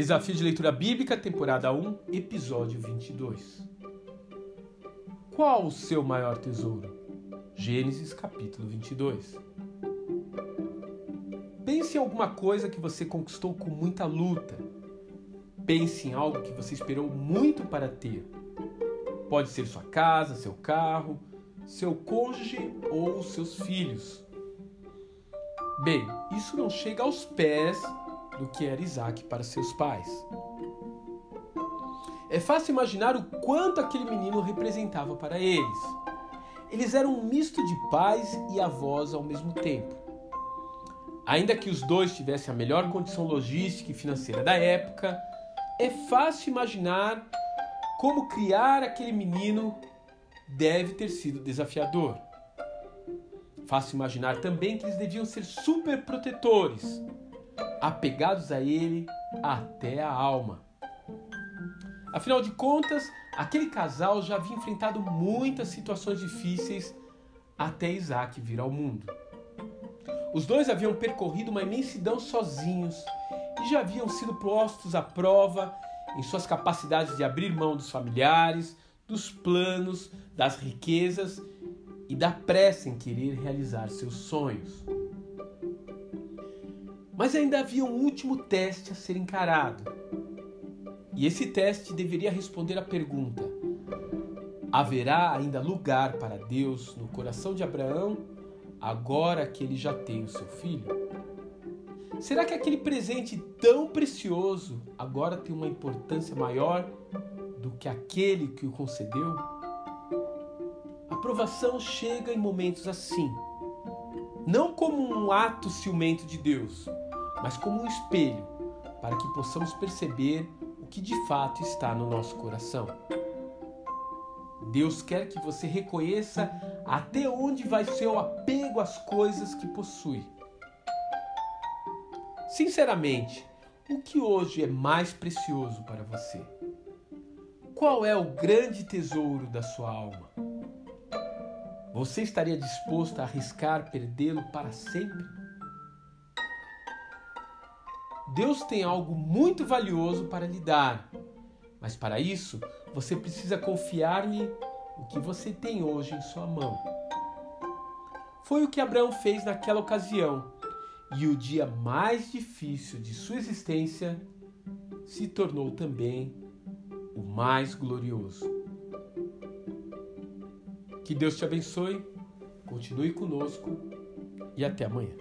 Desafio de Leitura Bíblica, temporada 1, episódio 22. Qual o seu maior tesouro? Gênesis capítulo 22. Pense em alguma coisa que você conquistou com muita luta. Pense em algo que você esperou muito para ter. Pode ser sua casa, seu carro, seu cônjuge ou seus filhos. Bem, isso não chega aos pés do que era Isaac para seus pais. É fácil imaginar o quanto aquele menino representava para eles. Eles eram um misto de pais e avós ao mesmo tempo. Ainda que os dois tivessem a melhor condição logística e financeira da época, é fácil imaginar como criar aquele menino deve ter sido desafiador. Fácil imaginar também que eles deviam ser super protetores, apegados a ele até a alma. Afinal de contas, aquele casal já havia enfrentado muitas situações difíceis até Isaac vir ao mundo. Os dois haviam percorrido uma imensidão sozinhos e já haviam sido postos à prova em suas capacidades de abrir mão dos familiares, dos planos, das riquezas e da pressa em querer realizar seus sonhos. Mas ainda havia um último teste a ser encarado. E esse teste deveria responder à pergunta: haverá ainda lugar para Deus no coração de Abraão agora que ele já tem o seu filho? Será que aquele presente tão precioso agora tem uma importância maior do que aquele que o concedeu? A aprovação chega em momentos assim, não como um ato ciumento de Deus, mas como um espelho, para que possamos perceber o que de fato está no nosso coração. Deus quer que você reconheça até onde vai seu apego às coisas que possui. Sinceramente, o que hoje é mais precioso para você? Qual é o grande tesouro da sua alma? Você estaria disposto a arriscar perdê-lo para sempre? Deus tem algo muito valioso para lhe dar, mas para isso você precisa confiar-lhe o que você tem hoje em sua mão. Foi o que Abraão fez naquela ocasião, e o dia mais difícil de sua existência se tornou também o mais glorioso. Que Deus te abençoe, continue conosco e até amanhã.